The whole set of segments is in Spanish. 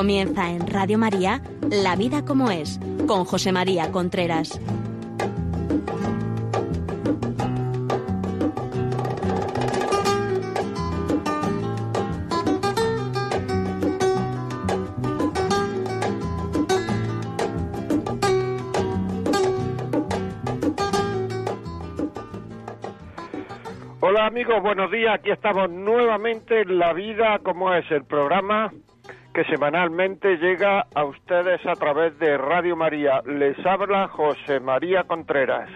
Comienza en Radio María La vida como es, con José María Contreras. Hola amigos, buenos días. Aquí estamos nuevamente en La Vida como es el programa que semanalmente llega a ustedes a través de Radio María. Les habla José María Contreras.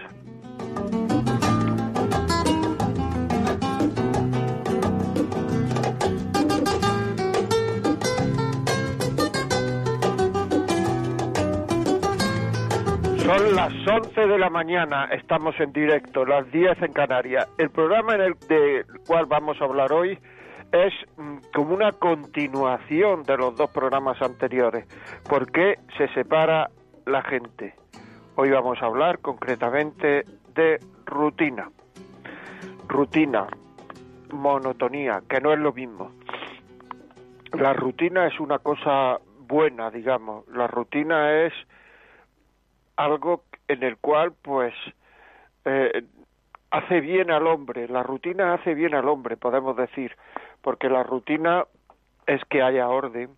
Son las 11 de la mañana, estamos en directo, las 10 en Canarias. El programa en el del cual vamos a hablar hoy es mm, como una continuación de los dos programas anteriores. ¿Por qué se separa la gente? Hoy vamos a hablar concretamente de rutina. Rutina, monotonía, que no es lo mismo. La rutina es una cosa buena, digamos. La rutina es algo en el cual pues eh, hace bien al hombre, la rutina hace bien al hombre, podemos decir, porque la rutina es que haya orden,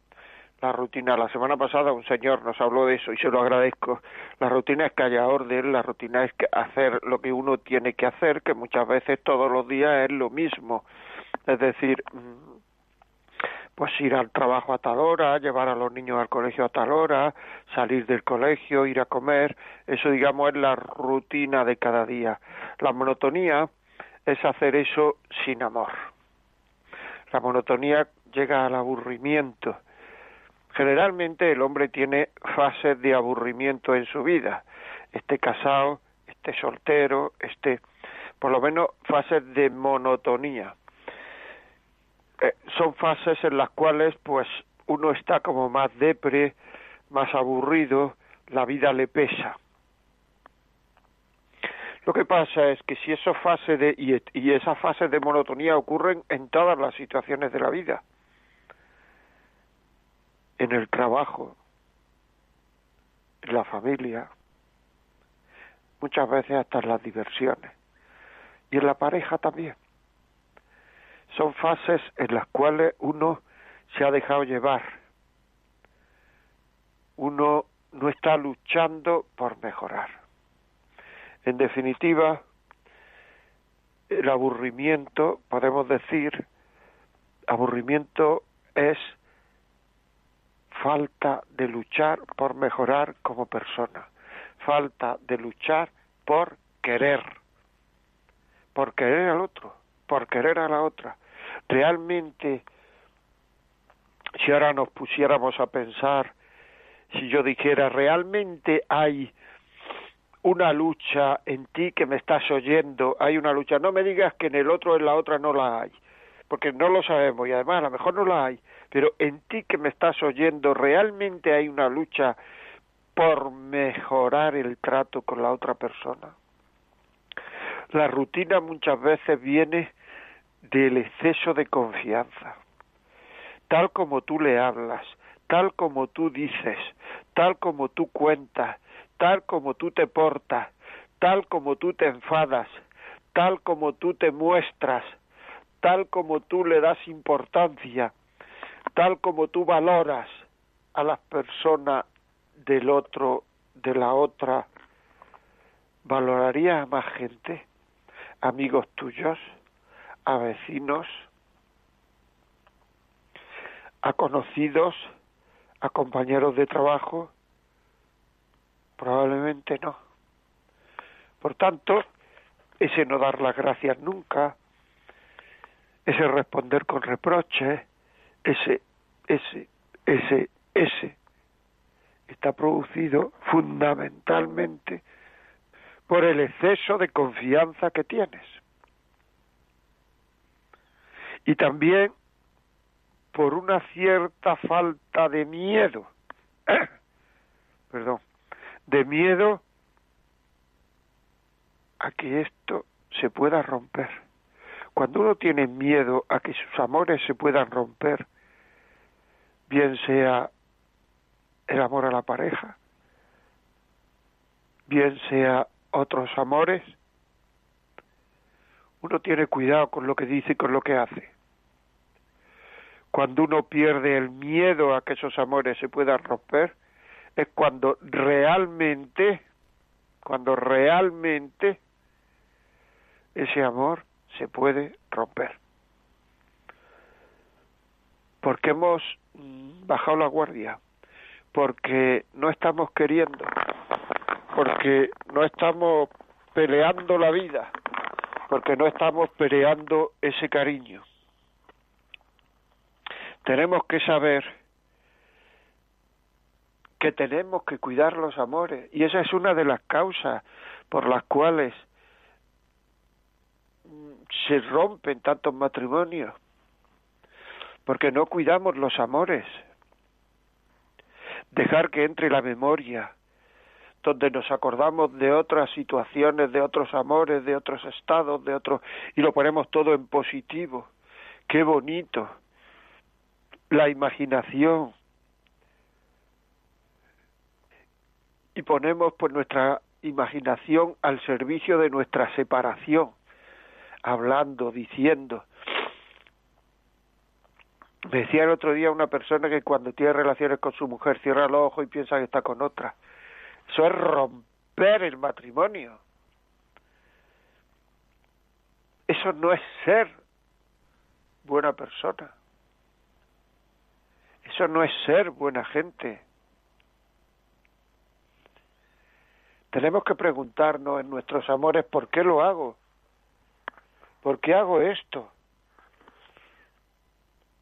la rutina, la semana pasada un señor nos habló de eso y se lo agradezco, la rutina es que haya orden, la rutina es que hacer lo que uno tiene que hacer, que muchas veces todos los días es lo mismo, es decir, pues ir al trabajo a tal hora, llevar a los niños al colegio a tal hora, salir del colegio, ir a comer, eso digamos es la rutina de cada día. La monotonía es hacer eso sin amor. La monotonía llega al aburrimiento. Generalmente el hombre tiene fases de aburrimiento en su vida. Esté casado, esté soltero, esté por lo menos fases de monotonía eh, son fases en las cuales pues uno está como más depre, más aburrido, la vida le pesa. Lo que pasa es que si esa fase de y, y esa fase de monotonía ocurren en todas las situaciones de la vida, en el trabajo, en la familia, muchas veces hasta en las diversiones y en la pareja también son fases en las cuales uno se ha dejado llevar. Uno no está luchando por mejorar. En definitiva, el aburrimiento, podemos decir, aburrimiento es falta de luchar por mejorar como persona, falta de luchar por querer, por querer al otro, por querer a la otra, realmente, si ahora nos pusiéramos a pensar, si yo dijera, realmente hay una lucha en ti que me estás oyendo, hay una lucha, no me digas que en el otro, en la otra no la hay, porque no lo sabemos y además a lo mejor no la hay, pero en ti que me estás oyendo, realmente hay una lucha por mejorar el trato con la otra persona. La rutina muchas veces viene del exceso de confianza. Tal como tú le hablas, tal como tú dices, tal como tú cuentas, tal como tú te portas, tal como tú te enfadas, tal como tú te muestras, tal como tú le das importancia, tal como tú valoras a las personas del otro, de la otra, ¿valorarías a más gente, amigos tuyos? a vecinos, a conocidos, a compañeros de trabajo? Probablemente no. Por tanto, ese no dar las gracias nunca, ese responder con reproches, ese, ese, ese, ese, está producido fundamentalmente por el exceso de confianza que tienes. Y también por una cierta falta de miedo, perdón, de miedo a que esto se pueda romper. Cuando uno tiene miedo a que sus amores se puedan romper, bien sea el amor a la pareja, bien sea otros amores, uno tiene cuidado con lo que dice y con lo que hace. Cuando uno pierde el miedo a que esos amores se puedan romper, es cuando realmente, cuando realmente ese amor se puede romper. Porque hemos bajado la guardia, porque no estamos queriendo, porque no estamos peleando la vida, porque no estamos peleando ese cariño. Tenemos que saber que tenemos que cuidar los amores y esa es una de las causas por las cuales se rompen tantos matrimonios porque no cuidamos los amores dejar que entre la memoria donde nos acordamos de otras situaciones, de otros amores, de otros estados, de otros y lo ponemos todo en positivo. Qué bonito. La imaginación. Y ponemos pues nuestra imaginación al servicio de nuestra separación, hablando, diciendo. Me decía el otro día una persona que cuando tiene relaciones con su mujer cierra los ojos y piensa que está con otra. Eso es romper el matrimonio. Eso no es ser buena persona. Eso no es ser buena gente. Tenemos que preguntarnos en nuestros amores por qué lo hago. ¿Por qué hago esto?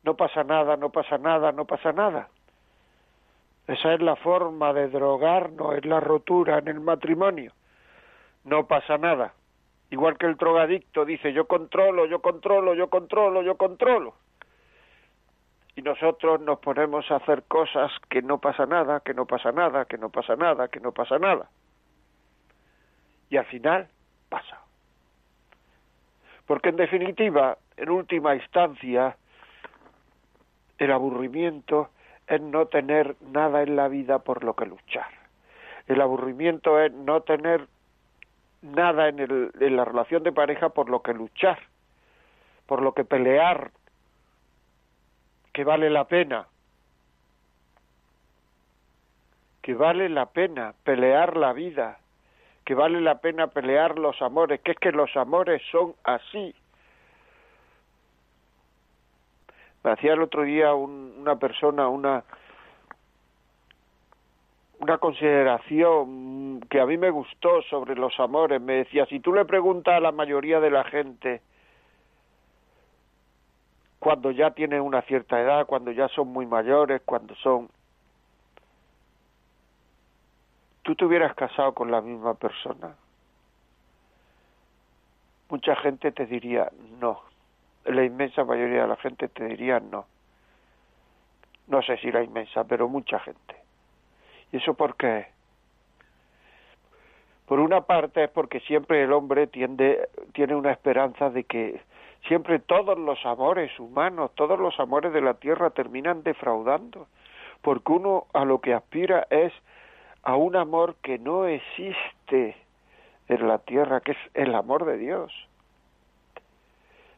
No pasa nada, no pasa nada, no pasa nada. Esa es la forma de drogarnos, es la rotura en el matrimonio. No pasa nada. Igual que el drogadicto dice, yo controlo, yo controlo, yo controlo, yo controlo. Y nosotros nos ponemos a hacer cosas que no pasa nada, que no pasa nada, que no pasa nada, que no pasa nada. Y al final pasa. Porque en definitiva, en última instancia, el aburrimiento es no tener nada en la vida por lo que luchar. El aburrimiento es no tener nada en, el, en la relación de pareja por lo que luchar, por lo que pelear, que vale la pena, que vale la pena pelear la vida, que vale la pena pelear los amores, que es que los amores son así, Me hacía el otro día una persona una una consideración que a mí me gustó sobre los amores. Me decía, si tú le preguntas a la mayoría de la gente cuando ya tienen una cierta edad, cuando ya son muy mayores, cuando son... ¿Tú te hubieras casado con la misma persona? Mucha gente te diría no la inmensa mayoría de la gente te diría no. No sé si la inmensa, pero mucha gente. ¿Y eso por qué? Por una parte es porque siempre el hombre tiende, tiene una esperanza de que siempre todos los amores humanos, todos los amores de la tierra terminan defraudando, porque uno a lo que aspira es a un amor que no existe en la tierra, que es el amor de Dios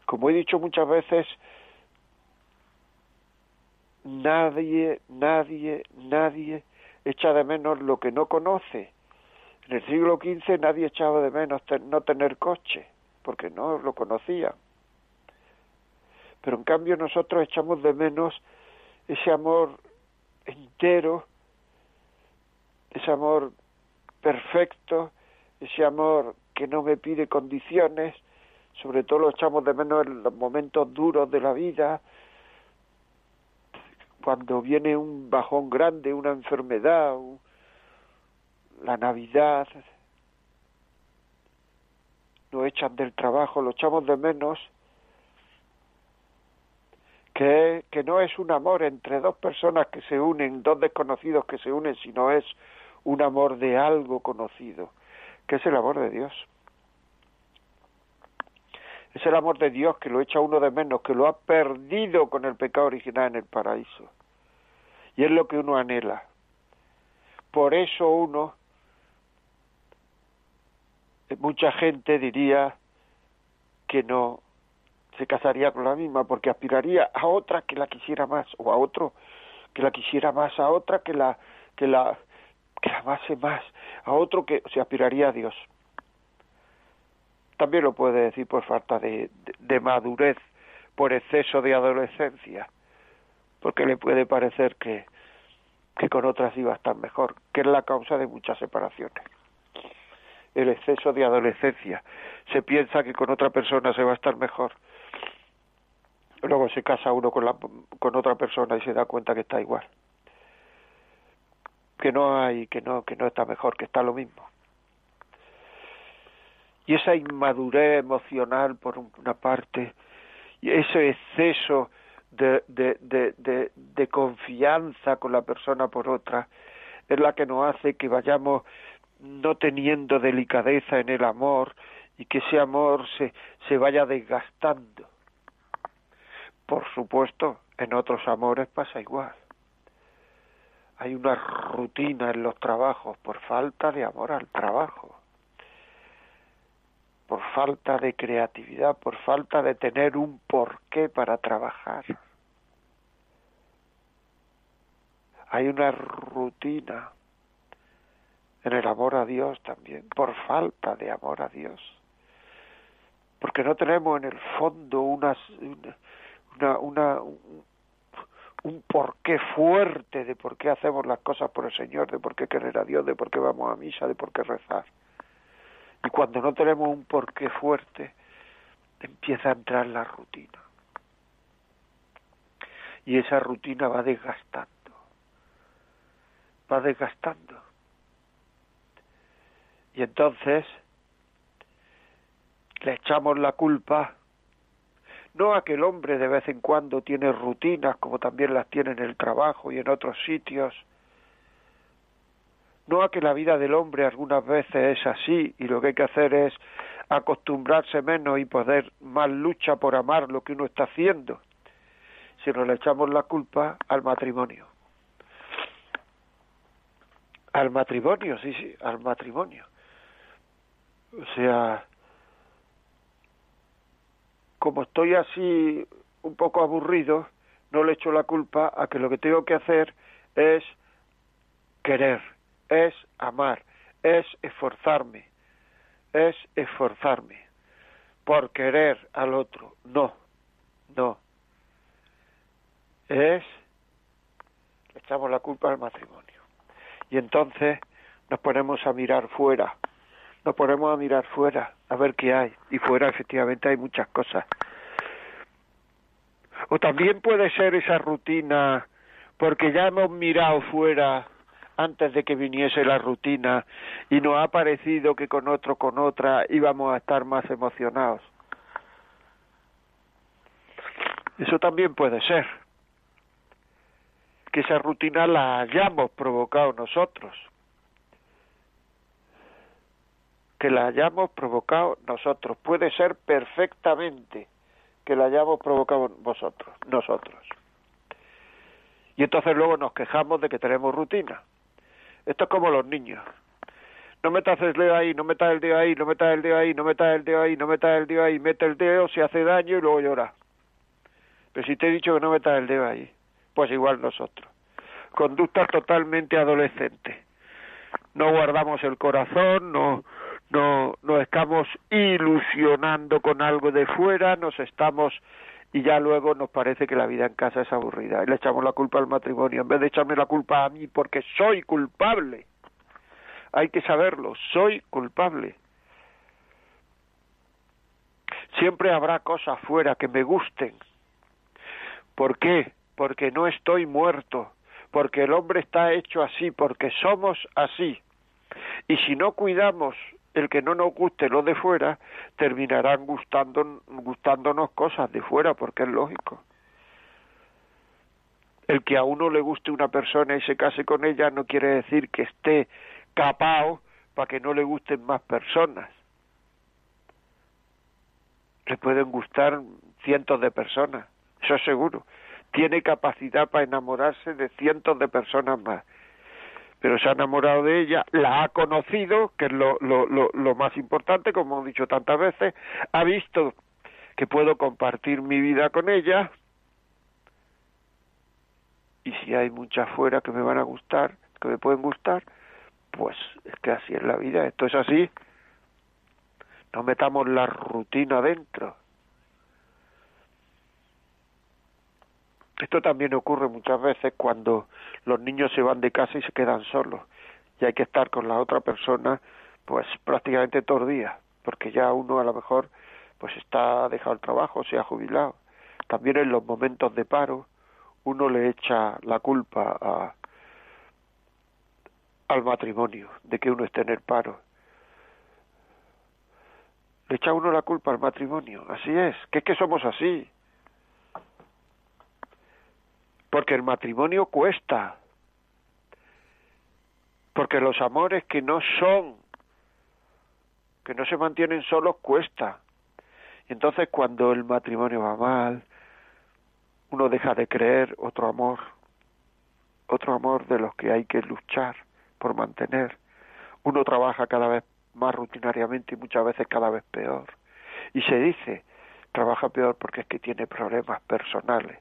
como he dicho muchas veces, nadie, nadie, nadie echa de menos lo que no conoce. En el siglo XV nadie echaba de menos no tener coche, porque no lo conocía. Pero en cambio nosotros echamos de menos ese amor entero, ese amor perfecto, ese amor que no me pide condiciones, sobre todo lo echamos de menos en los momentos duros de la vida, cuando viene un bajón grande, una enfermedad, la Navidad, nos echan del trabajo, lo echamos de menos, que, que no es un amor entre dos personas que se unen, dos desconocidos que se unen, sino es un amor de algo conocido, que es el amor de Dios. Es el amor de Dios que lo echa uno de menos, que lo ha perdido con el pecado original en el paraíso. Y es lo que uno anhela. por eso uno, mucha gente diría que no se casaría con la misma porque aspiraría a otra que la quisiera más o a otro que la quisiera más a otra que la que la amase más a otro que se aspiraría a Dios. También lo puede decir por falta de, de madurez por exceso de adolescencia porque le puede parecer que que con otras iba a estar mejor que es la causa de muchas separaciones. El exceso de adolescencia se piensa que con otra persona se va a estar mejor. Luego se casa uno con, la, con otra persona y se da cuenta que está igual que no hay que no que no está mejor que está lo mismo y esa inmadurez emocional por una parte y ese exceso de, de, de, confianza con la persona por otra es la que nos hace que vayamos no teniendo delicadeza en el amor y que ese amor se, se vaya desgastando por supuesto, en otros amores pasa igual. Hay una rutina en los trabajos por falta de amor al trabajo, por falta de creatividad, por falta de tener un porqué para trabajar. Hay una rutina en el amor a Dios también, por falta de amor a Dios. Porque no tenemos en el fondo unas, una, una, un porqué fuerte de por qué hacemos las cosas por el Señor, de por qué querer a Dios, de por qué vamos a misa, de por qué rezar. Y cuando no tenemos un porqué fuerte, empieza a entrar la rutina. Y esa rutina va desgastando, va desgastando. Y entonces le echamos la culpa no a que el hombre de vez en cuando tiene rutinas como también las tiene en el trabajo y en otros sitios, no a que la vida del hombre algunas veces es así y lo que hay que hacer es acostumbrarse menos y poder más lucha por amar lo que uno está haciendo, sino le echamos la culpa al matrimonio. Al matrimonio, sí, sí, al matrimonio. O sea, como estoy así un poco aburrido, no le echo la culpa a que lo que tengo que hacer es querer, es amar, es esforzarme, es esforzarme por querer al otro. No, no. Es, le echamos la culpa al matrimonio. Y entonces nos ponemos a mirar fuera nos ponemos a mirar fuera, a ver qué hay. Y fuera efectivamente hay muchas cosas. O también puede ser esa rutina, porque ya hemos mirado fuera antes de que viniese la rutina y nos ha parecido que con otro, con otra íbamos a estar más emocionados. Eso también puede ser. Que esa rutina la hayamos provocado nosotros. Que la hayamos provocado nosotros. Puede ser perfectamente que la hayamos provocado vosotros, nosotros. Y entonces luego nos quejamos de que tenemos rutina. Esto es como los niños. No metas el dedo ahí, no metas el dedo ahí, no metas el dedo ahí, no metas el dedo ahí, no metas el dedo ahí, mete el dedo, se hace daño y luego llora. Pero si te he dicho que no metas el dedo ahí, pues igual nosotros. Conducta totalmente adolescente. No guardamos el corazón, no, no nos estamos ilusionando con algo de fuera, nos estamos y ya luego nos parece que la vida en casa es aburrida y le echamos la culpa al matrimonio en vez de echarme la culpa a mí porque soy culpable. Hay que saberlo, soy culpable. Siempre habrá cosas fuera que me gusten. ¿Por qué? Porque no estoy muerto, porque el hombre está hecho así, porque somos así. Y si no cuidamos el que no nos guste lo de fuera, terminarán gustando, gustándonos cosas de fuera, porque es lógico. El que a uno le guste una persona y se case con ella no quiere decir que esté capao para que no le gusten más personas. Le pueden gustar cientos de personas, eso es seguro. Tiene capacidad para enamorarse de cientos de personas más. Pero se ha enamorado de ella, la ha conocido, que es lo, lo, lo, lo más importante, como hemos dicho tantas veces, ha visto que puedo compartir mi vida con ella, y si hay muchas fuera que me van a gustar, que me pueden gustar, pues es que así es la vida, esto es así. No metamos la rutina dentro. Esto también ocurre muchas veces cuando los niños se van de casa y se quedan solos y hay que estar con la otra persona pues prácticamente todos los días, porque ya uno a lo mejor pues está dejado el trabajo, se ha jubilado. También en los momentos de paro uno le echa la culpa a, al matrimonio de que uno esté en el paro. Le echa uno la culpa al matrimonio, así es, que es que somos así. Porque el matrimonio cuesta. Porque los amores que no son, que no se mantienen solos, cuesta. Y entonces cuando el matrimonio va mal, uno deja de creer otro amor, otro amor de los que hay que luchar por mantener. Uno trabaja cada vez más rutinariamente y muchas veces cada vez peor. Y se dice, trabaja peor porque es que tiene problemas personales.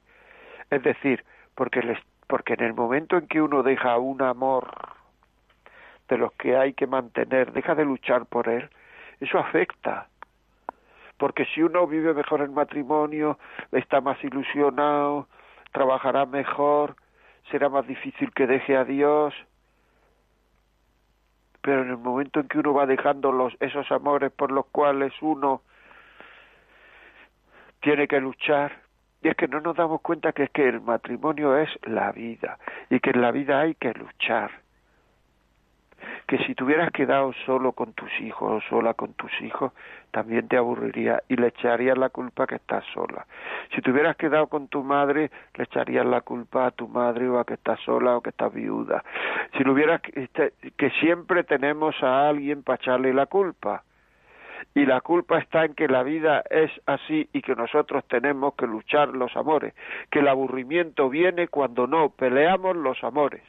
Es decir, porque, les, porque en el momento en que uno deja un amor de los que hay que mantener, deja de luchar por él, eso afecta. Porque si uno vive mejor el matrimonio, está más ilusionado, trabajará mejor, será más difícil que deje a Dios, pero en el momento en que uno va dejando los, esos amores por los cuales uno tiene que luchar, y es que no nos damos cuenta que es que el matrimonio es la vida y que en la vida hay que luchar. Que si te hubieras quedado solo con tus hijos o sola con tus hijos, también te aburriría y le echarías la culpa que estás sola. Si te hubieras quedado con tu madre, le echarías la culpa a tu madre o a que estás sola o que estás viuda. Si lo hubieras este, que siempre tenemos a alguien para echarle la culpa y la culpa está en que la vida es así y que nosotros tenemos que luchar los amores, que el aburrimiento viene cuando no peleamos los amores.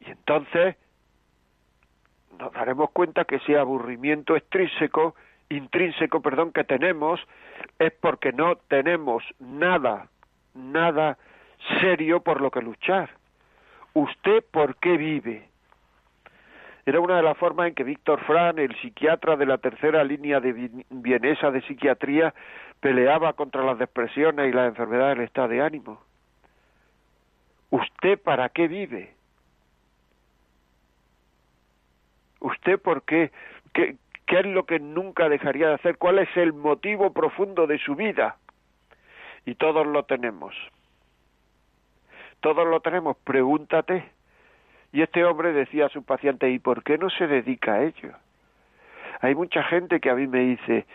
Y entonces nos daremos cuenta que ese aburrimiento extrínseco, intrínseco, perdón, que tenemos es porque no tenemos nada, nada serio por lo que luchar. ¿Usted por qué vive? Era una de las formas en que Víctor Fran, el psiquiatra de la tercera línea de vienesa de psiquiatría, peleaba contra las depresiones y las enfermedades del estado de ánimo. ¿Usted para qué vive? ¿Usted por qué? ¿Qué, qué es lo que nunca dejaría de hacer? ¿Cuál es el motivo profundo de su vida? Y todos lo tenemos. Todos lo tenemos. Pregúntate y este hombre decía a su paciente, ¿y por qué no se dedica a ello? Hay mucha gente que a mí me dice,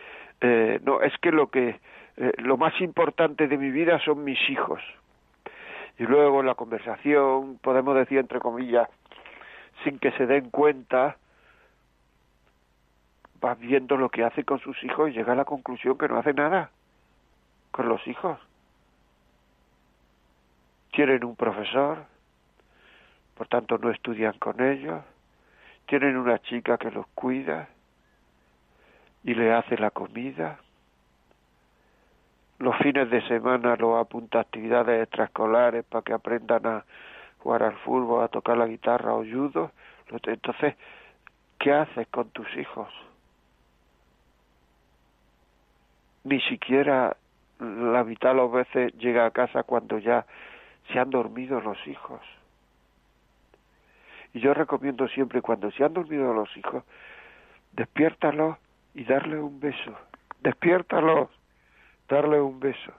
eh, no, es que lo que eh, lo más importante de mi vida son mis hijos. Y luego en la conversación, podemos decir entre comillas, sin que se den cuenta, va viendo lo que hace con sus hijos y llega a la conclusión que no hace nada con los hijos. Tienen un profesor, por tanto no estudian con ellos, tienen una chica que los cuida y le hace la comida, los fines de semana los apunta a actividades extraescolares para que aprendan a jugar al fútbol, a tocar la guitarra o judo. Entonces, ¿qué haces con tus hijos? Ni siquiera la mitad de las veces llega a casa cuando ya se han dormido los hijos. Y yo recomiendo siempre, cuando se han dormido los hijos, despiértalos y darle un beso. Despiértalos, darle un beso.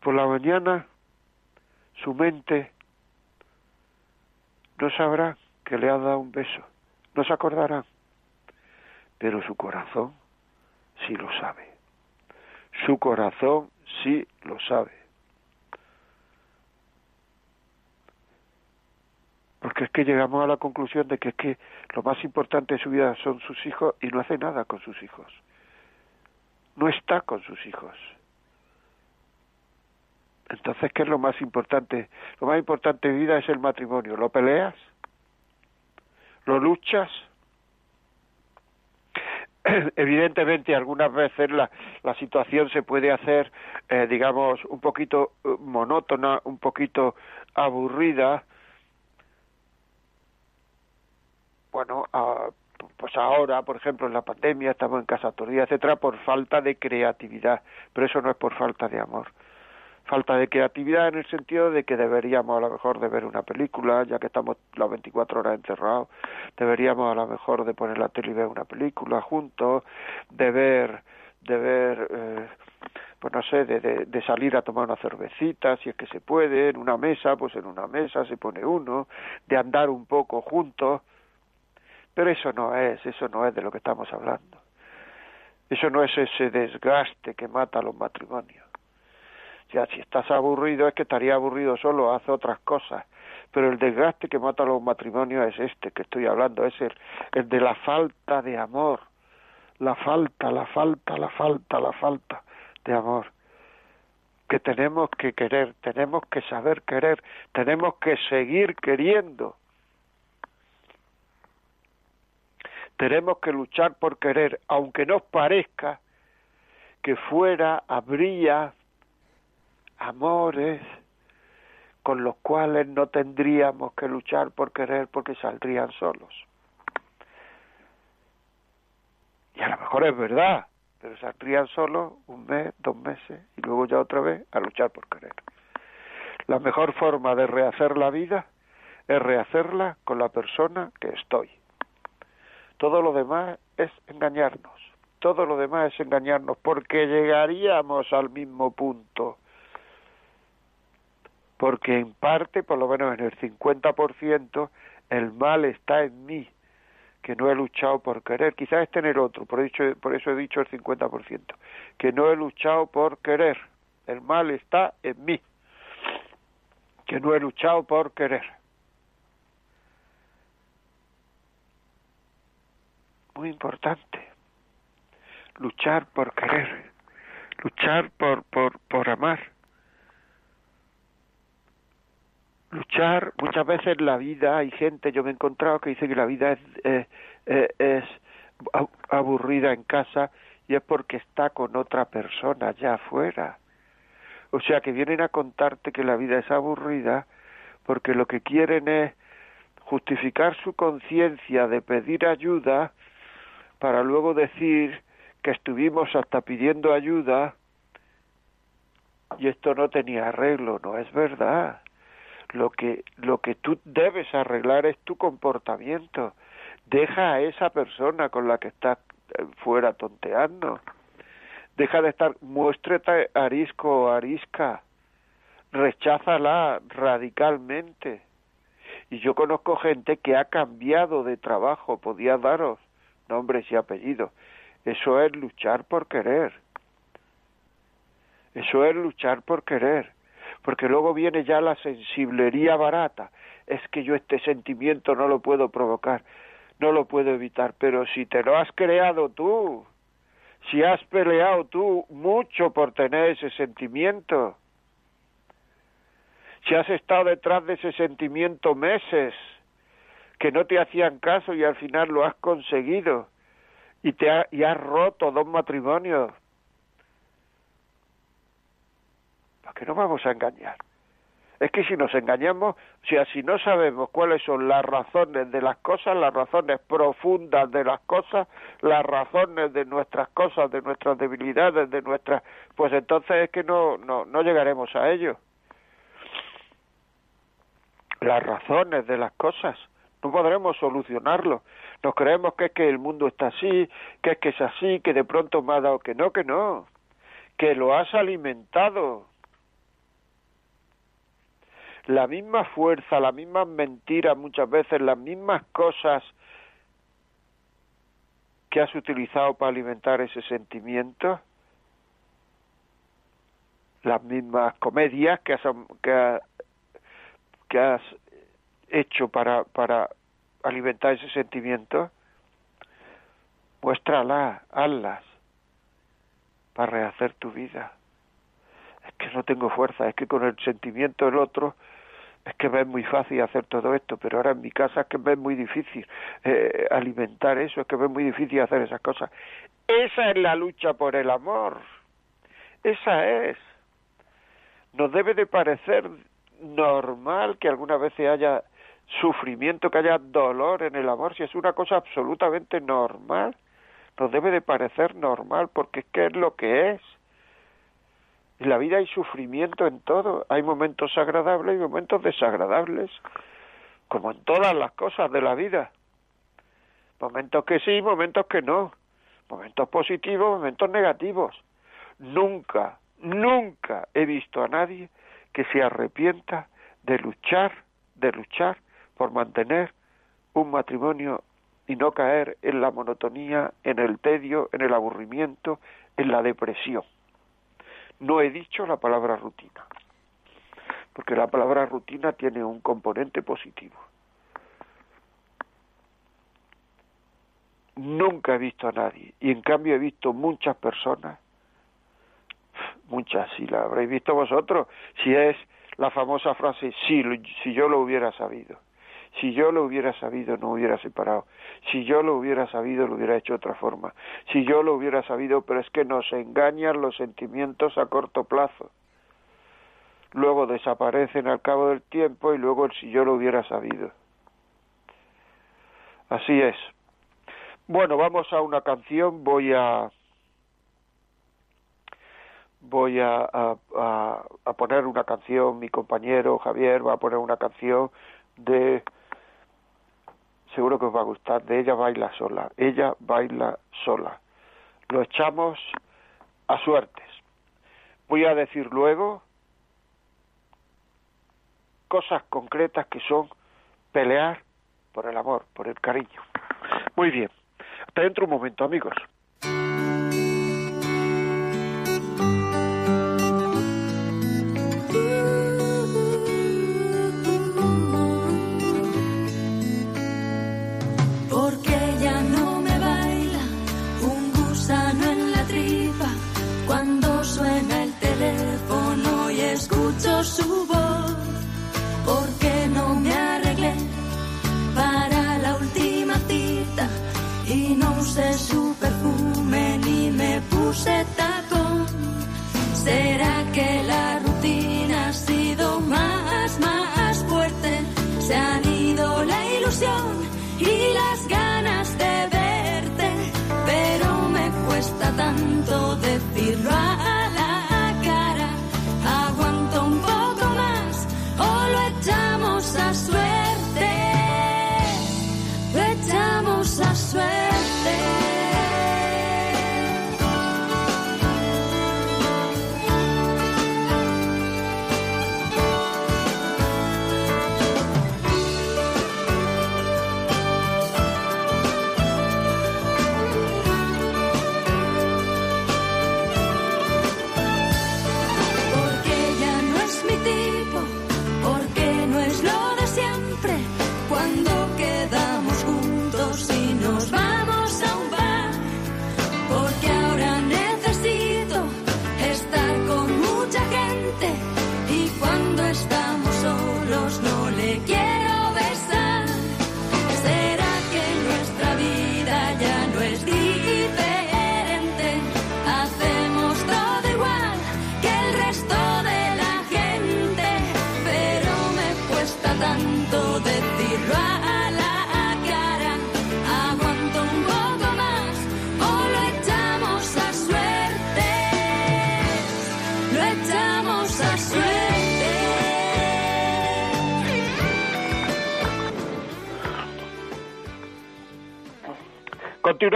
Por la mañana, su mente no sabrá que le ha dado un beso, no se acordará, pero su corazón sí lo sabe. Su corazón sí lo sabe. Porque es que llegamos a la conclusión de que es que lo más importante de su vida son sus hijos y no hace nada con sus hijos. No está con sus hijos. Entonces, ¿qué es lo más importante? Lo más importante en vida es el matrimonio. ¿Lo peleas? ¿Lo luchas? Evidentemente, algunas veces la, la situación se puede hacer, eh, digamos, un poquito eh, monótona, un poquito aburrida. Bueno, pues ahora, por ejemplo, en la pandemia estamos en casa todo el día, etcétera, por falta de creatividad, pero eso no es por falta de amor. Falta de creatividad en el sentido de que deberíamos a lo mejor de ver una película, ya que estamos las 24 horas encerrados, deberíamos a lo mejor de poner la tele y ver una película juntos, de ver, de ver, eh, pues no sé, de, de, de, salir a tomar una cervecita, si es que se puede, en una mesa, pues en una mesa se pone uno, de andar un poco juntos, pero eso no es, eso no es de lo que estamos hablando. Eso no es ese desgaste que mata a los matrimonios ya si estás aburrido es que estaría aburrido solo, hace otras cosas. Pero el desgaste que mata a los matrimonios es este que estoy hablando, es el de la falta de amor. La falta, la falta, la falta, la falta de amor. Que tenemos que querer, tenemos que saber querer, tenemos que seguir queriendo. Tenemos que luchar por querer, aunque nos parezca que fuera habría amores con los cuales no tendríamos que luchar por querer porque saldrían solos. Y a lo mejor es verdad, pero saldrían solos un mes, dos meses y luego ya otra vez a luchar por querer. La mejor forma de rehacer la vida es rehacerla con la persona que estoy. Todo lo demás es engañarnos. Todo lo demás es engañarnos porque llegaríamos al mismo punto porque en parte, por lo menos en el 50%, el mal está en mí, que no he luchado por querer. Quizás esté en el otro, por, por eso he dicho el 50%, que no he luchado por querer. El mal está en mí, que no he luchado por querer. Muy importante, luchar por querer, luchar por, por, por amar. Luchar muchas veces la vida hay gente yo me he encontrado que dice que la vida es eh, eh, es aburrida en casa y es porque está con otra persona ya afuera. O sea que vienen a contarte que la vida es aburrida porque lo que quieren es justificar su conciencia de pedir ayuda para luego decir que estuvimos hasta pidiendo ayuda y esto no tenía arreglo, no es verdad. Lo que lo que tú debes arreglar es tu comportamiento. Deja a esa persona con la que estás eh, fuera tonteando. Deja de estar muéstrate arisco o arisca. Recházala radicalmente. Y yo conozco gente que ha cambiado de trabajo podía daros nombres y apellidos. Eso es luchar por querer. Eso es luchar por querer. Porque luego viene ya la sensiblería barata. Es que yo este sentimiento no lo puedo provocar, no lo puedo evitar, pero si te lo has creado tú, si has peleado tú mucho por tener ese sentimiento, si has estado detrás de ese sentimiento meses, que no te hacían caso y al final lo has conseguido y te y has roto dos matrimonios que no vamos a engañar. Es que si nos engañamos, o sea, si no sabemos cuáles son las razones de las cosas, las razones profundas de las cosas, las razones de nuestras cosas, de nuestras debilidades, de nuestras, pues entonces es que no, no, no llegaremos a ello. Las razones de las cosas, no podremos solucionarlo. Nos creemos que es que el mundo está así, que es que es así, que de pronto me ha dado que no, que no, que lo has alimentado, la misma fuerza, las mismas mentiras muchas veces, las mismas cosas que has utilizado para alimentar ese sentimiento, las mismas comedias que has, que, has hecho para, para alimentar ese sentimiento, muéstralas, hazlas para rehacer tu vida. que no tengo fuerza, es que con el sentimiento del otro es que me es muy fácil hacer todo esto, pero ahora en mi casa es que me es muy difícil eh, alimentar eso, es que me es muy difícil hacer esas cosas. Esa es la lucha por el amor, esa es. Nos debe de parecer normal que algunas veces haya sufrimiento, que haya dolor en el amor, si es una cosa absolutamente normal, nos debe de parecer normal, porque es que es lo que es. En la vida hay sufrimiento en todo, hay momentos agradables y momentos desagradables, como en todas las cosas de la vida. Momentos que sí, momentos que no, momentos positivos, momentos negativos. Nunca, nunca he visto a nadie que se arrepienta de luchar, de luchar por mantener un matrimonio y no caer en la monotonía, en el tedio, en el aburrimiento, en la depresión. No he dicho la palabra rutina, porque la palabra rutina tiene un componente positivo. Nunca he visto a nadie, y en cambio he visto muchas personas, muchas, si la habréis visto vosotros, si es la famosa frase, si, si yo lo hubiera sabido. Si yo lo hubiera sabido, no hubiera separado. Si yo lo hubiera sabido, lo hubiera hecho de otra forma. Si yo lo hubiera sabido, pero es que nos engañan los sentimientos a corto plazo. Luego desaparecen al cabo del tiempo y luego el si yo lo hubiera sabido. Así es. Bueno, vamos a una canción. Voy a voy a, a, a, poner una canción, mi compañero Javier va a poner una canción de seguro que os va a gustar, de ella baila sola, ella baila sola. Lo echamos a suertes. Voy a decir luego cosas concretas que son pelear por el amor, por el cariño. Muy bien. Dentro un momento, amigos. Y no usé su perfume ni me puse tacón. ¿Será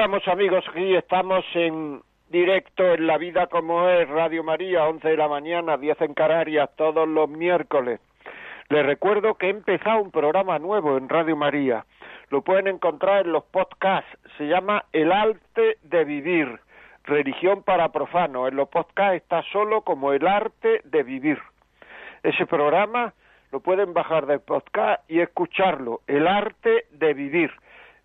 Continuamos amigos, aquí estamos en directo en La Vida como es, Radio María, 11 de la mañana, 10 en Canarias, todos los miércoles. Les recuerdo que he empezado un programa nuevo en Radio María. Lo pueden encontrar en los podcasts. Se llama El arte de vivir, religión para profanos. En los podcasts está solo como El arte de vivir. Ese programa lo pueden bajar del podcast y escucharlo. El arte de vivir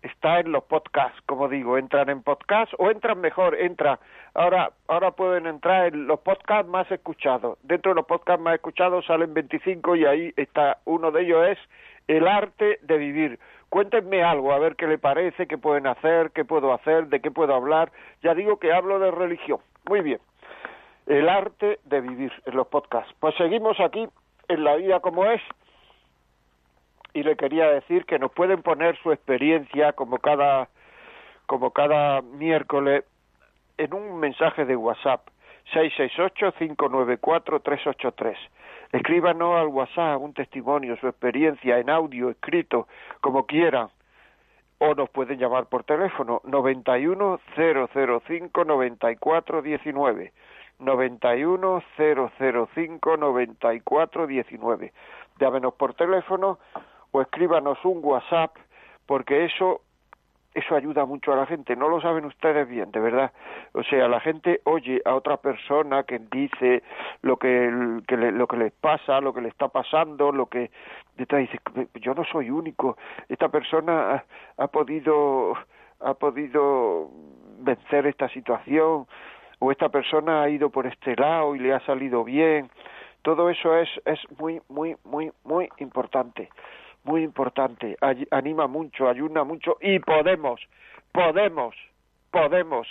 está en los podcasts, como digo, entran en podcasts o entran mejor, entra, ahora, ahora pueden entrar en los podcasts más escuchados. Dentro de los podcasts más escuchados salen 25 y ahí está, uno de ellos es El arte de vivir. Cuéntenme algo, a ver qué le parece, qué pueden hacer, qué puedo hacer, de qué puedo hablar. Ya digo que hablo de religión. Muy bien. El arte de vivir en los podcasts. Pues seguimos aquí en la vida como es y le quería decir que nos pueden poner su experiencia como cada como cada miércoles en un mensaje de WhatsApp 668-594-383. Escríbanos al WhatsApp un testimonio, su experiencia en audio, escrito, como quieran. O nos pueden llamar por teléfono 91 005 94 19. 91 005 94 19. Llámenos por teléfono o escríbanos un WhatsApp, porque eso eso ayuda mucho a la gente, no lo saben ustedes bien, de verdad. O sea, la gente oye a otra persona que dice lo que, lo que les pasa, lo que le está pasando, lo que dice, yo no soy único, esta persona ha, ha podido ha podido vencer esta situación o esta persona ha ido por este lado y le ha salido bien. Todo eso es es muy muy muy muy importante muy importante, anima mucho, ayuda mucho y podemos, podemos, podemos.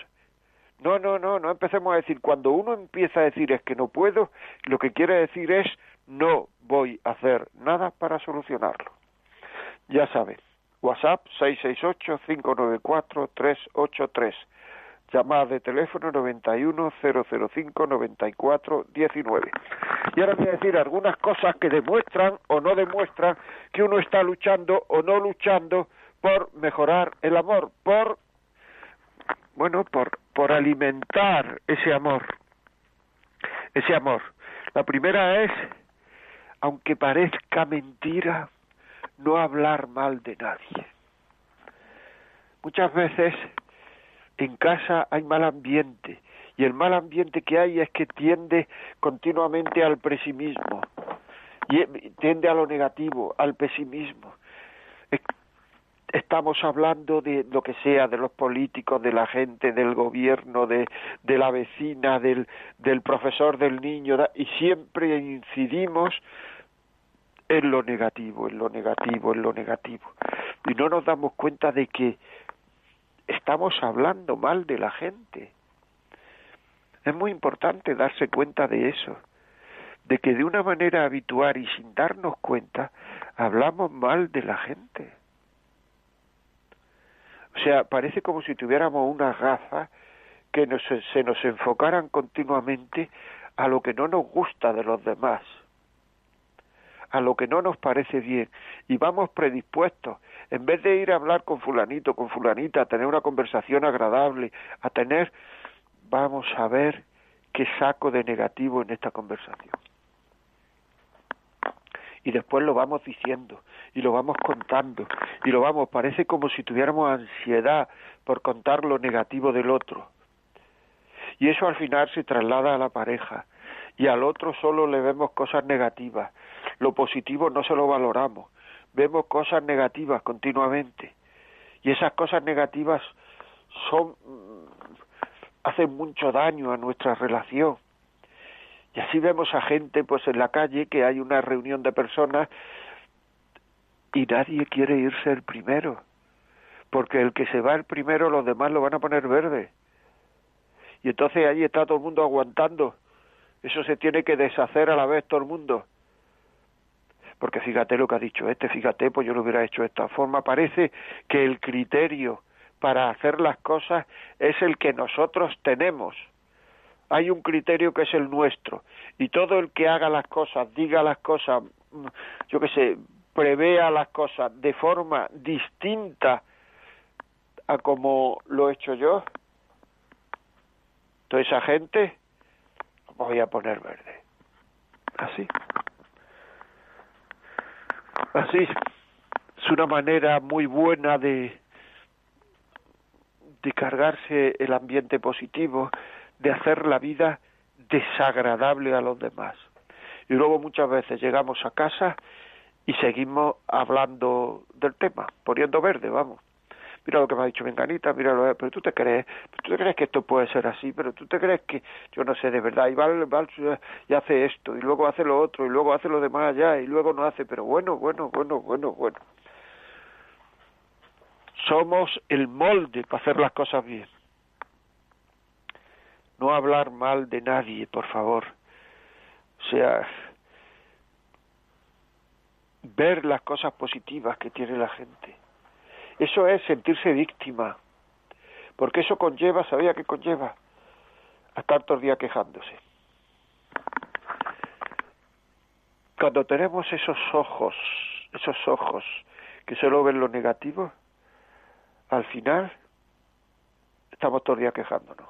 No, no, no, no empecemos a decir, cuando uno empieza a decir es que no puedo, lo que quiere decir es no voy a hacer nada para solucionarlo. Ya saben, WhatsApp 668-594-383 llamada de teléfono 91 005 94 19. Y ahora voy a decir algunas cosas que demuestran o no demuestran que uno está luchando o no luchando por mejorar el amor, por bueno, por por alimentar ese amor. Ese amor. La primera es aunque parezca mentira, no hablar mal de nadie. Muchas veces en casa hay mal ambiente y el mal ambiente que hay es que tiende continuamente al pesimismo, y tiende a lo negativo, al pesimismo. Estamos hablando de lo que sea, de los políticos, de la gente, del gobierno, de, de la vecina, del, del profesor, del niño, y siempre incidimos en lo negativo, en lo negativo, en lo negativo. Y no nos damos cuenta de que estamos hablando mal de la gente. Es muy importante darse cuenta de eso, de que de una manera habitual y sin darnos cuenta, hablamos mal de la gente. O sea, parece como si tuviéramos unas gafas que se nos enfocaran continuamente a lo que no nos gusta de los demás, a lo que no nos parece bien, y vamos predispuestos en vez de ir a hablar con fulanito, con fulanita, a tener una conversación agradable, a tener, vamos a ver qué saco de negativo en esta conversación. Y después lo vamos diciendo, y lo vamos contando, y lo vamos, parece como si tuviéramos ansiedad por contar lo negativo del otro. Y eso al final se traslada a la pareja, y al otro solo le vemos cosas negativas, lo positivo no se lo valoramos, vemos cosas negativas continuamente. Y esas cosas negativas son hacen mucho daño a nuestra relación. Y así vemos a gente pues en la calle que hay una reunión de personas y nadie quiere irse el primero porque el que se va el primero los demás lo van a poner verde. Y entonces ahí está todo el mundo aguantando. Eso se tiene que deshacer a la vez todo el mundo porque fíjate lo que ha dicho este, fíjate, pues yo lo hubiera hecho de esta forma. Parece que el criterio para hacer las cosas es el que nosotros tenemos. Hay un criterio que es el nuestro y todo el que haga las cosas, diga las cosas, mm, yo qué sé, prevea las cosas de forma distinta a como lo he hecho yo, toda esa gente voy a poner verde. Así. Así es una manera muy buena de, de cargarse el ambiente positivo, de hacer la vida desagradable a los demás. Y luego muchas veces llegamos a casa y seguimos hablando del tema, poniendo verde, vamos. Mira lo que me ha dicho Menganita, mira lo pero tú te crees, tú te crees que esto puede ser así, pero tú te crees que, yo no sé, de verdad, y va, va y hace esto, y luego hace lo otro, y luego hace lo demás allá, y luego no hace, pero bueno, bueno, bueno, bueno, bueno. Somos el molde para hacer las cosas bien. No hablar mal de nadie, por favor. O sea, ver las cosas positivas que tiene la gente. Eso es sentirse víctima, porque eso conlleva, ¿sabía qué conlleva? A estar todo el día quejándose. Cuando tenemos esos ojos, esos ojos que solo ven lo negativo, al final estamos todo el día quejándonos,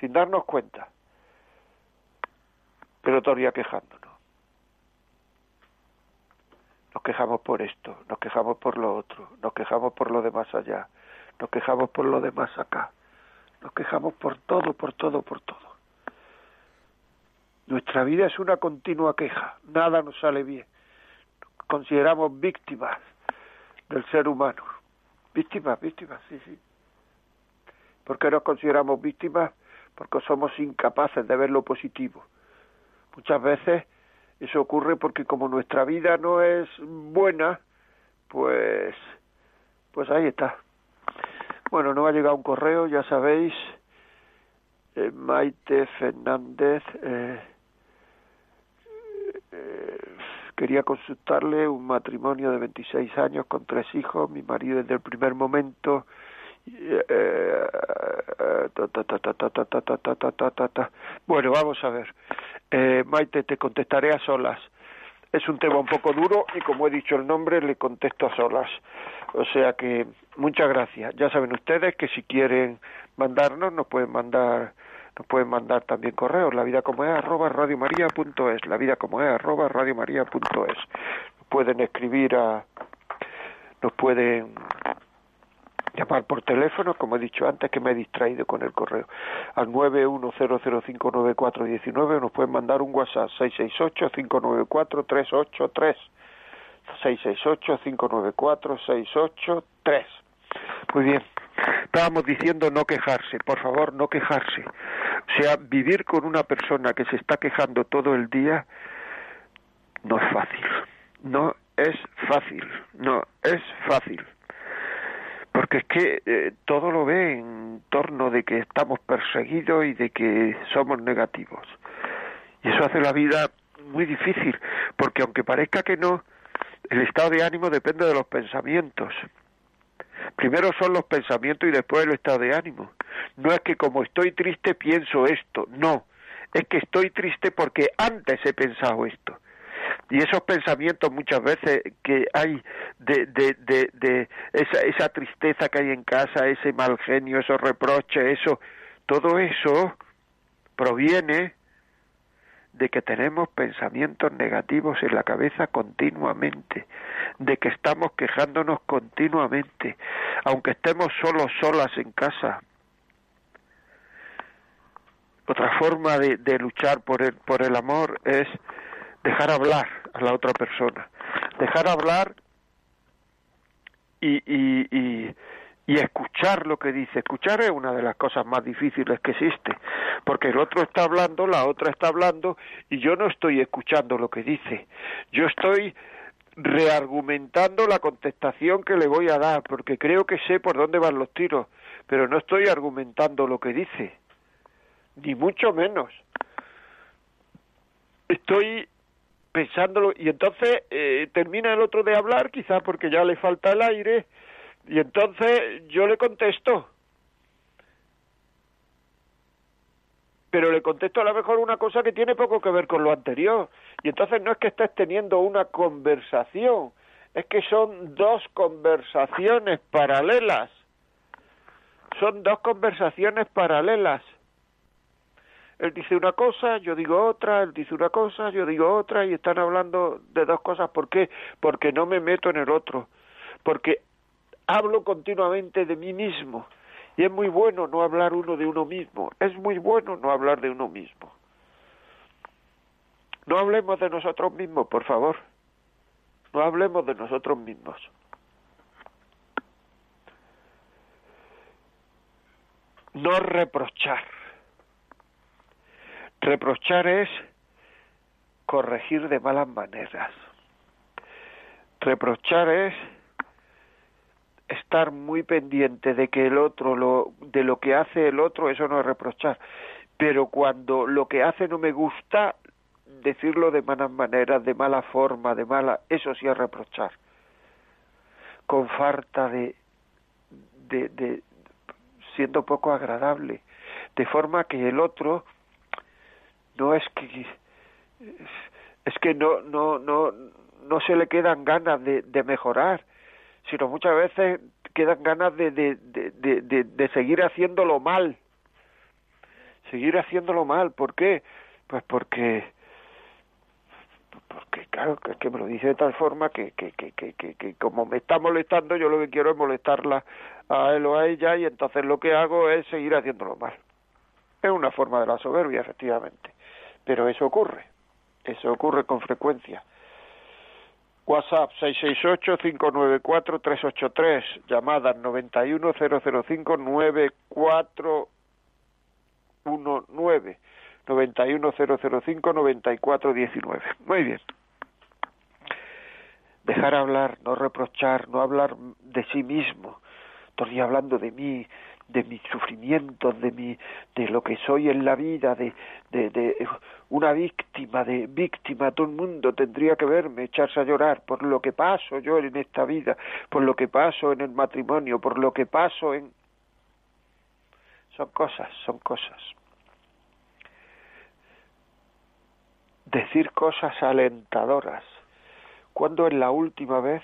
sin darnos cuenta, pero todo el día quejándonos. Nos quejamos por esto, nos quejamos por lo otro, nos quejamos por lo de más allá, nos quejamos por lo de más acá, nos quejamos por todo, por todo, por todo. Nuestra vida es una continua queja, nada nos sale bien. Nos consideramos víctimas del ser humano. Víctimas, víctimas, sí, sí. ¿Por qué nos consideramos víctimas? Porque somos incapaces de ver lo positivo. Muchas veces eso ocurre porque como nuestra vida no es buena, pues, pues ahí está. Bueno, no ha llegado un correo, ya sabéis. Eh, Maite Fernández eh, eh, quería consultarle un matrimonio de 26 años con tres hijos. Mi marido desde el primer momento bueno, vamos a ver. Eh, Maite, te contestaré a solas. Es un tema un poco duro y como he dicho el nombre, le contesto a solas. O sea que muchas gracias. Ya saben ustedes que si quieren mandarnos, nos pueden mandar nos pueden mandar también correos, la vida como es arroba radiomaria.es, la vida como es arroba radiomaria.es. Pueden escribir a, nos pueden llamar por teléfono, como he dicho antes, que me he distraído con el correo, al 910059419, nos pueden mandar un WhatsApp 668-594-383, 668-594-683. Muy bien, estábamos diciendo no quejarse, por favor, no quejarse. O sea, vivir con una persona que se está quejando todo el día no es fácil, no es fácil, no es fácil porque es que eh, todo lo ve en torno de que estamos perseguidos y de que somos negativos. Y eso hace la vida muy difícil, porque aunque parezca que no, el estado de ánimo depende de los pensamientos. Primero son los pensamientos y después el estado de ánimo. No es que como estoy triste pienso esto, no, es que estoy triste porque antes he pensado esto y esos pensamientos muchas veces que hay de, de, de, esa, esa tristeza que hay en casa, ese mal genio, esos reproches, eso, todo eso proviene de que tenemos pensamientos negativos en la cabeza continuamente, de que estamos quejándonos continuamente, aunque estemos solos, solas en casa. Otra forma de, de luchar por el, por el amor es dejar hablar a la otra persona, dejar hablar y, y, y, y, escuchar lo que dice. Escuchar es una de las cosas más difíciles que existe, porque el otro está hablando, la otra está hablando y yo no estoy escuchando lo que dice. Yo estoy reargumentando la contestación que le voy a dar, porque creo que sé por dónde van los tiros, pero no estoy argumentando lo que dice, ni mucho menos. Estoy pensándolo y entonces eh, termina el otro de hablar quizá porque ya le falta el aire y entonces yo le contesto. Pero le contesto a lo mejor una cosa que tiene poco que ver con lo anterior. Y entonces no es que estés teniendo una conversación es que son dos conversaciones paralelas. Son dos conversaciones paralelas él dice una cosa, yo digo otra, él dice una cosa, yo digo otra, y están hablando de dos cosas. ¿Por qué? Porque no me meto en el otro, porque hablo continuamente de mí mismo. Y es muy bueno no hablar uno de uno mismo, es muy bueno no hablar de uno mismo. No hablemos de nosotros mismos, por favor. No hablemos de nosotros mismos. No reprochar Reprochar es corregir de malas maneras. Reprochar es estar muy pendiente de que el otro lo de lo que hace el otro eso no es reprochar. Pero cuando lo que hace no me gusta decirlo de malas maneras de mala forma de mala eso sí es reprochar. Con falta de de, de siendo poco agradable. De forma que el otro no es que es que no no no no se le quedan ganas de, mejorar sino muchas veces quedan ganas de, de, de, de, seguir haciéndolo mal. Seguir haciéndolo mal. ¿Por qué? Pues porque porque claro que, me lo dice de tal forma que, que, que, que, que, que como me está molestando yo lo que quiero es molestarla a él o a ella y entonces lo que hago es seguir haciéndolo mal es una forma de la soberbia efectivamente pero eso ocurre eso ocurre con frecuencia WhatsApp 668-594-383, llamadas 91005-9419, 91005-9419. Muy bien. Dejar hablar, no reprochar, no hablar de sí mismo. Estoy hablando de mí, de mis sufrimientos, de mi, de lo que soy en la vida, de, de, de una víctima, de víctima, todo el mundo tendría que verme, echarse a llorar por lo que paso yo en esta vida, por lo que paso en el matrimonio, por lo que paso en son cosas, son cosas. Decir cosas alentadoras. ¿Cuándo es la última vez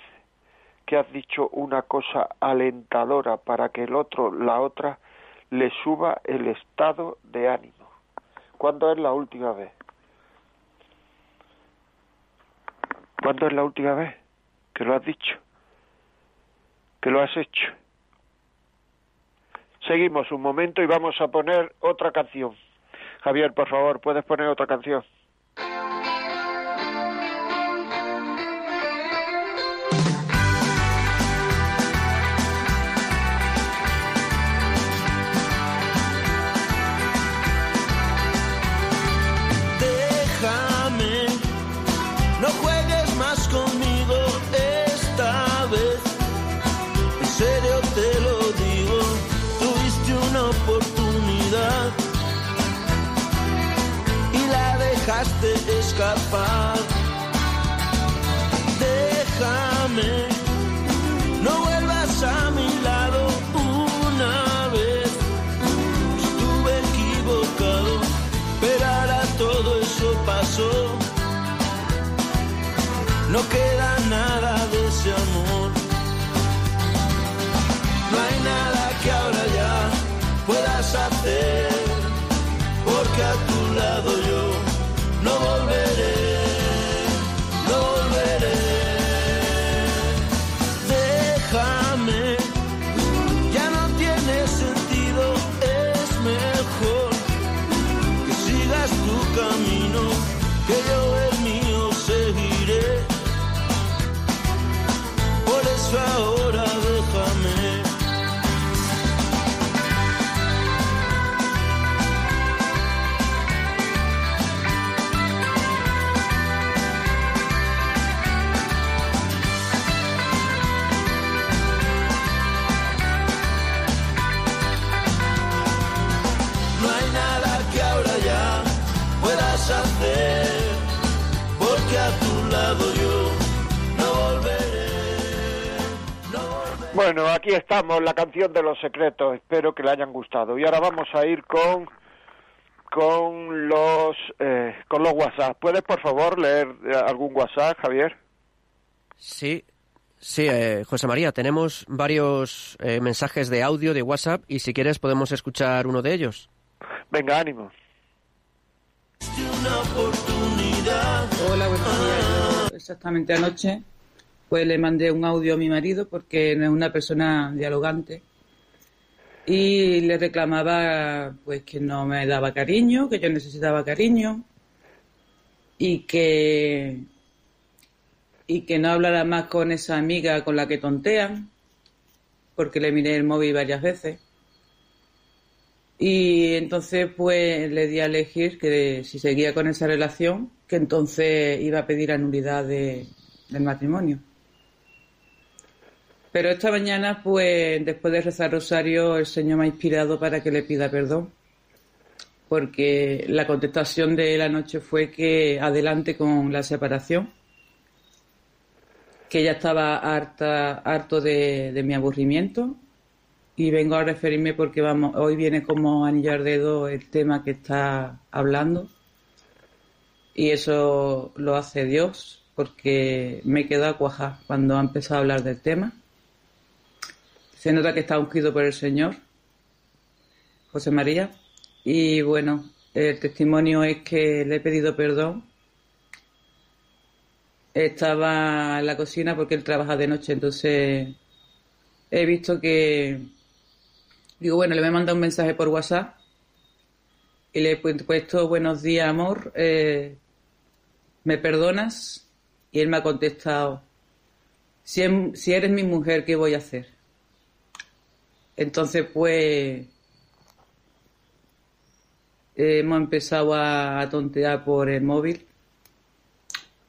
que has dicho una cosa alentadora para que el otro, la otra, le suba el estado de ánimo. ¿Cuándo es la última vez? ¿Cuándo es la última vez que lo has dicho? Que lo has hecho. Seguimos un momento y vamos a poner otra canción. Javier, por favor, ¿puedes poner otra canción? Aquí estamos, la canción de los secretos. Espero que le hayan gustado. Y ahora vamos a ir con con los eh, con los WhatsApp. ¿Puedes por favor leer algún WhatsApp, Javier? Sí, sí, eh, José María, tenemos varios eh, mensajes de audio de WhatsApp y si quieres podemos escuchar uno de ellos. Venga, ánimo. Una oportunidad. Hola, buenos días. Exactamente anoche pues le mandé un audio a mi marido porque es una persona dialogante y le reclamaba pues que no me daba cariño, que yo necesitaba cariño y que y que no hablara más con esa amiga con la que tontean porque le miré el móvil varias veces Y entonces pues le di a elegir que si seguía con esa relación, que entonces iba a pedir anulidad de, del matrimonio. Pero esta mañana, pues después de rezar rosario, el Señor me ha inspirado para que le pida perdón. Porque la contestación de la noche fue que adelante con la separación, que ya estaba harta, harto de, mi aburrimiento y vengo a referirme porque vamos, hoy viene como anillo al dedo el tema que está hablando y eso lo hace Dios porque me quedo a cuajar cuando ha empezado a hablar del tema. Se nota que está ungido por el Señor, José María, y bueno, el testimonio es que le he pedido perdón. Estaba en la cocina porque él trabaja de noche, entonces he visto que Digo, bueno, le me he mandado un mensaje por WhatsApp y le he puesto buenos días, amor, eh, ¿me perdonas? Y él me ha contestado, si, em, si eres mi mujer, ¿qué voy a hacer? Entonces, pues, hemos empezado a, tontear por el móvil.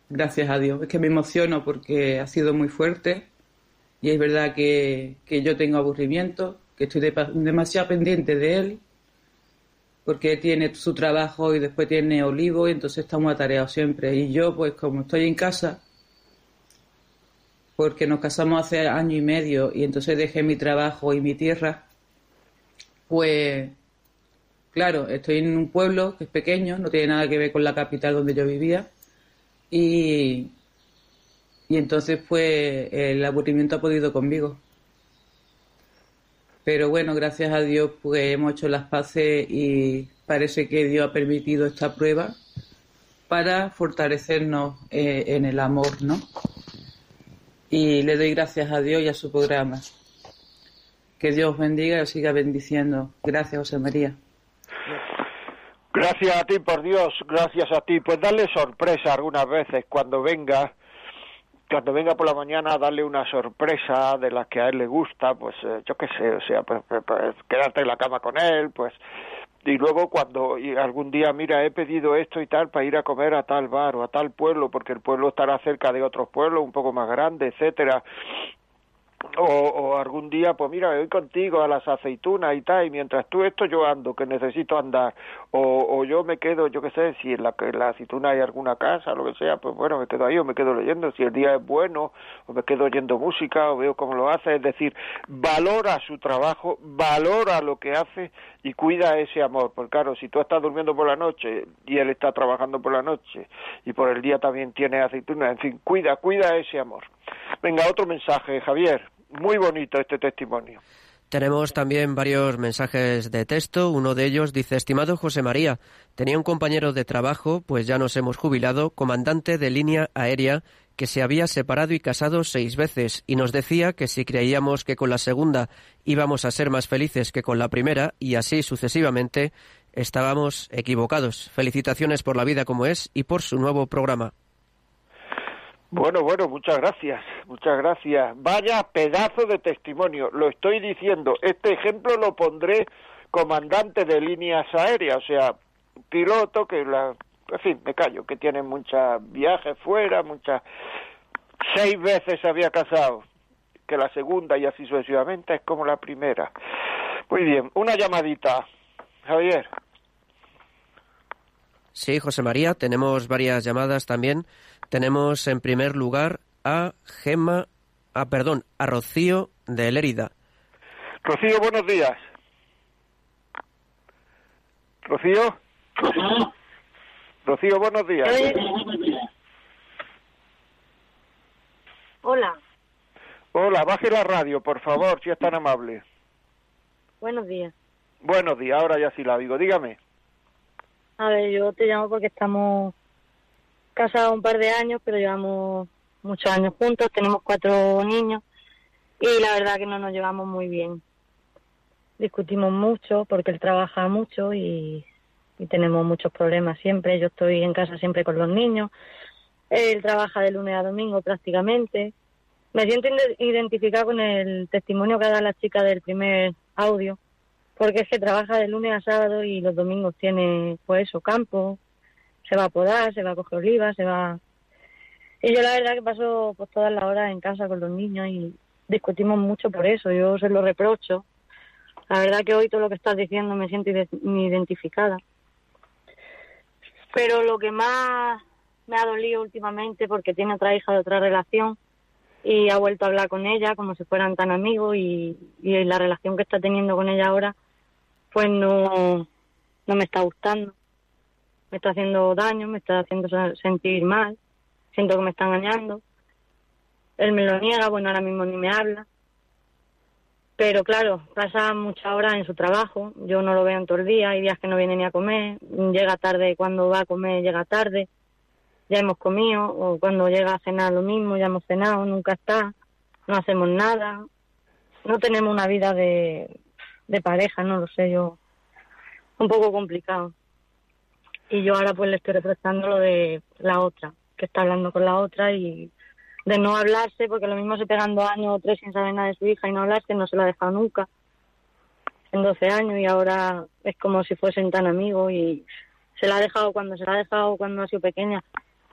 Gracias a Dios. Es que me emociono porque ha sido muy fuerte y es verdad que, que yo tengo aburrimiento que estoy demasiado pendiente de él, porque tiene su trabajo y después tiene olivo y entonces estamos atareados siempre. Y yo, pues como estoy en casa, porque nos casamos hace año y medio y entonces dejé mi trabajo y mi tierra, pues claro, estoy en un pueblo que es pequeño, no tiene nada que ver con la capital donde yo vivía y, y entonces pues el aburrimiento ha podido conmigo. Pero bueno, gracias a Dios pues hemos hecho las paces y parece que Dios ha permitido esta prueba para fortalecernos eh, en el amor, ¿no? Y le doy gracias a Dios y a su programa. Que Dios bendiga y os siga bendiciendo. Gracias, José María. Gracias a ti, por Dios, gracias a ti. Pues darle sorpresa algunas veces cuando venga cuando venga por la mañana darle una sorpresa de las que a él le gusta, pues eh, yo qué sé, o sea, pues, pues, pues, quedarte en la cama con él, pues y luego cuando algún día mira he pedido esto y tal para ir a comer a tal bar o a tal pueblo porque el pueblo estará cerca de otros pueblos un poco más grandes etcétera o, o, algún día, pues mira, voy contigo a las aceitunas y tal, y mientras tú esto yo ando, que necesito andar, o, o yo me quedo, yo qué sé, si en la, en la aceituna hay alguna casa, lo que sea, pues bueno, me quedo ahí o me quedo leyendo, si el día es bueno, o me quedo oyendo música, o veo cómo lo hace, es decir, valora su trabajo, valora lo que hace y cuida ese amor, porque claro, si tú estás durmiendo por la noche y él está trabajando por la noche y por el día también tiene aceituna, en fin, cuida, cuida ese amor. Venga, otro mensaje, Javier. Muy bonito este testimonio. Tenemos también varios mensajes de texto. Uno de ellos dice, estimado José María, tenía un compañero de trabajo, pues ya nos hemos jubilado, comandante de línea aérea, que se había separado y casado seis veces, y nos decía que si creíamos que con la segunda íbamos a ser más felices que con la primera, y así sucesivamente, estábamos equivocados. Felicitaciones por la vida como es y por su nuevo programa. Bueno, bueno, muchas gracias, muchas gracias. Vaya pedazo de testimonio, lo estoy diciendo. Este ejemplo lo pondré comandante de líneas aéreas, o sea, piloto que la, en fin, me callo, que tiene muchos viajes fuera, muchas, seis veces se había casado, que la segunda y así sucesivamente es como la primera. Muy bien, una llamadita, Javier. Sí, José María, tenemos varias llamadas también. Tenemos en primer lugar a Gemma, ah, perdón, a Rocío de Lérida. Rocío, buenos días. Rocío. Rocío, buenos días. Hola. Hola, baje la radio, por favor, si es tan amable. Buenos días. Buenos días, ahora ya sí la digo. Dígame. A ver, yo te llamo porque estamos casados un par de años, pero llevamos muchos años juntos, tenemos cuatro niños y la verdad que no nos llevamos muy bien. Discutimos mucho porque él trabaja mucho y, tenemos muchos problemas siempre. Yo estoy en casa siempre con los niños. Él trabaja de lunes a domingo prácticamente. Me siento identificada con el testimonio que da la chica del primer audio, porque es que trabaja de lunes a sábado y los domingos tiene, pues eso, campo, se va a podar, se va a coger olivas, se va... Y yo la verdad que paso pues todas las horas en casa con los niños y discutimos mucho por eso, yo se lo reprocho. La verdad que hoy todo lo que estás diciendo me siento identificada. Pero lo que más me ha dolido últimamente, porque tiene otra hija de otra relación, y ha vuelto a hablar con ella como si fueran tan amigos y, y la relación que está teniendo con ella ahora pues no, no me está gustando. Me está haciendo daño, me está haciendo sentir mal, siento que me está engañando. Él me lo niega, bueno, ahora mismo ni me habla. Pero claro, pasa muchas horas en su trabajo, yo no lo veo en todo el día, hay días que no viene ni a comer, llega tarde, cuando va a comer llega tarde, ya hemos comido, o cuando llega a cenar lo mismo, ya hemos cenado, nunca está, no hacemos nada, no tenemos una vida de, de pareja, no lo sé, yo un poco complicado. Y yo ahora pues le estoy reprochando lo de la otra, que está hablando con la otra y de no hablarse, porque lo mismo se pegan dos años o tres sin saber nada de su hija y no hablarse, no se lo ha dejado nunca, en 12 años y ahora es como si fuesen tan amigos y se la ha dejado cuando se la ha dejado cuando ha sido pequeña,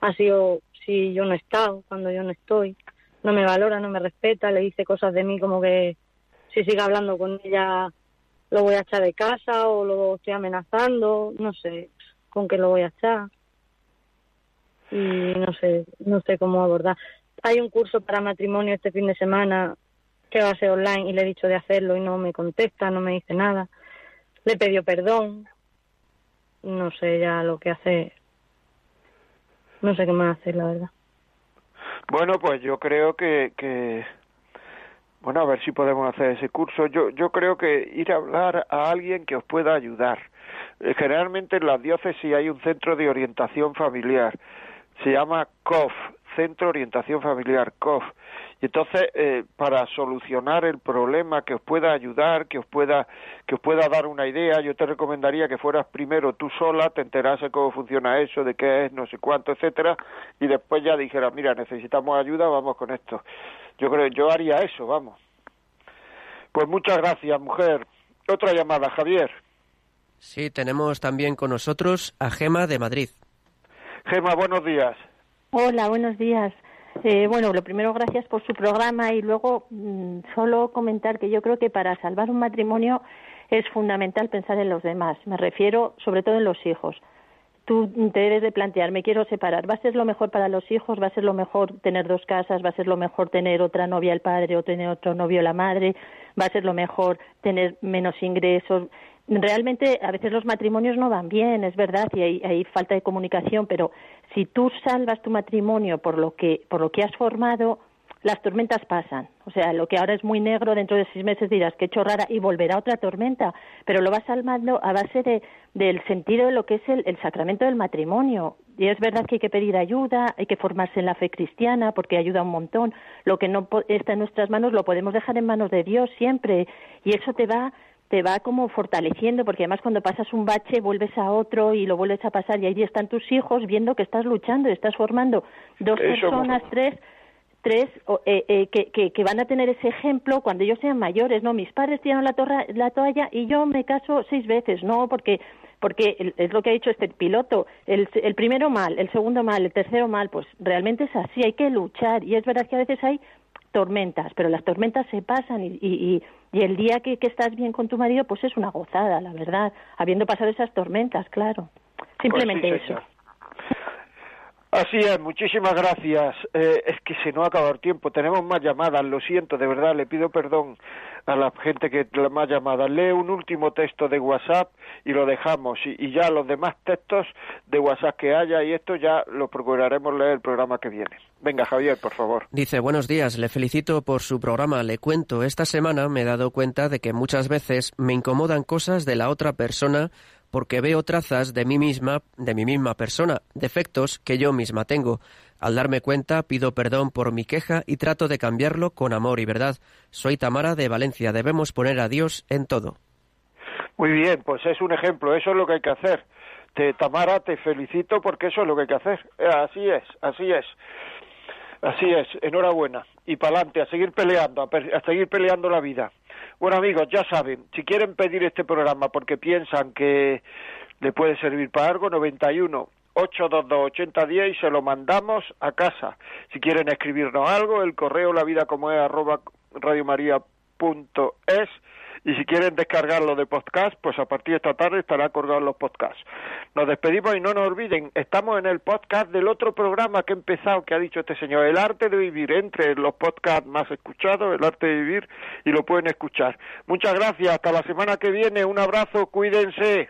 ha sido si yo no he estado, cuando yo no estoy, no me valora, no me respeta, le dice cosas de mí como que si sigue hablando con ella lo voy a echar de casa o lo estoy amenazando, no sé con qué lo voy a echar. Y no sé, no sé cómo abordar. Hay un curso para matrimonio este fin de semana que va a ser online y le he dicho de hacerlo y no me contesta, no me dice nada. Le pidió perdón. No sé ya lo que hace. No sé qué más hacer, la verdad. Bueno, pues yo creo que, que bueno, a ver si podemos hacer ese curso. Yo, yo creo que ir a hablar a alguien que os pueda ayudar. Eh, generalmente en las diócesis hay un centro de orientación familiar. Se llama COF, Centro de Orientación Familiar, COF. Y entonces, eh, para solucionar el problema que os pueda ayudar, que os pueda, que os pueda dar una idea, yo te recomendaría que fueras primero tú sola, te enterase cómo funciona eso, de qué es, no sé cuánto, etcétera, y después ya dijeras, mira, necesitamos ayuda, vamos con esto. Yo creo, yo haría eso, vamos. Pues muchas gracias, mujer. Otra llamada, Javier. Sí, tenemos también con nosotros a Gema de Madrid. Gema, buenos días. Hola, buenos días. Eh, bueno, lo primero, gracias por su programa y luego mm, solo comentar que yo creo que para salvar un matrimonio es fundamental pensar en los demás. Me refiero sobre todo en los hijos tú te debes de plantear, me quiero separar, ¿va a ser lo mejor para los hijos? ¿Va a ser lo mejor tener dos casas? ¿Va a ser lo mejor tener otra novia el padre o tener otro novio la madre? ¿Va a ser lo mejor tener menos ingresos? Realmente a veces los matrimonios no van bien, es verdad, y hay, hay falta de comunicación, pero si tú salvas tu matrimonio por lo que, por lo que has formado, las tormentas pasan. O sea, lo que ahora es muy negro, dentro de seis meses dirás que rara y volverá otra tormenta, pero lo vas salvando a base de, del sentido de lo que es el, el, sacramento del matrimonio. Y es verdad que hay que pedir ayuda, hay que formarse en la fe cristiana porque ayuda un montón. Lo que no está en nuestras manos lo podemos dejar en manos de Dios siempre y eso te va te va como fortaleciendo, porque además cuando pasas un bache vuelves a otro y lo vuelves a pasar y ahí están tus hijos viendo que estás luchando, estás formando dos personas, tres, tres eh, eh, que, que, van a tener ese ejemplo cuando ellos sean mayores, ¿no? Mis padres tiraron la, la toalla y yo me caso seis veces, ¿no? Porque porque es lo que ha dicho este piloto, el, el, primero mal, el segundo mal, el tercero mal, pues realmente es así, hay que luchar y es verdad que a veces hay tormentas, pero las tormentas se pasan y, y, y el día que, que, estás bien con tu marido, pues es una gozada, la verdad, habiendo pasado esas tormentas, claro. Simplemente pues eso. Así es, muchísimas gracias. Eh, es que se nos ha acabado el tiempo. Tenemos más llamadas, lo siento, de verdad, le pido perdón a la gente que la más llamada. Lee un último texto de WhatsApp y lo dejamos. Y, y, ya los demás textos de WhatsApp que haya y esto ya lo procuraremos leer el programa que viene. Venga, Javier, por favor. Dice, buenos días, le felicito por su programa. Le cuento, esta semana me he dado cuenta de que muchas veces me incomodan cosas de la otra persona porque veo trazas de mí misma, de mi misma persona, defectos que yo misma tengo. Al darme cuenta, pido perdón por mi queja y trato de cambiarlo con amor y verdad. Soy Tamara de Valencia. Debemos poner a Dios en todo. Muy bien, pues es un ejemplo. Eso es lo que hay que hacer. Te, Tamara, te felicito porque eso es lo que hay que hacer. Eh, así es, así es. Así es. Enhorabuena. Y para adelante, a seguir peleando, a, a seguir peleando la vida. Bueno amigos, ya saben, si quieren pedir este programa porque piensan que le puede servir para algo, 91 822 8010 y se lo mandamos a casa. Si quieren escribirnos algo, el correo la vida como es arroba radiomaria.es y si quieren descargarlo de podcast, pues a partir de esta tarde estará colgado los podcasts. Nos despedimos y no nos olviden, estamos en el podcast del otro programa que he empezado, que ha dicho este señor, El arte de vivir, entre los podcasts más escuchados, El arte de vivir, y lo pueden escuchar. Muchas gracias, hasta la semana que viene, un abrazo, cuídense.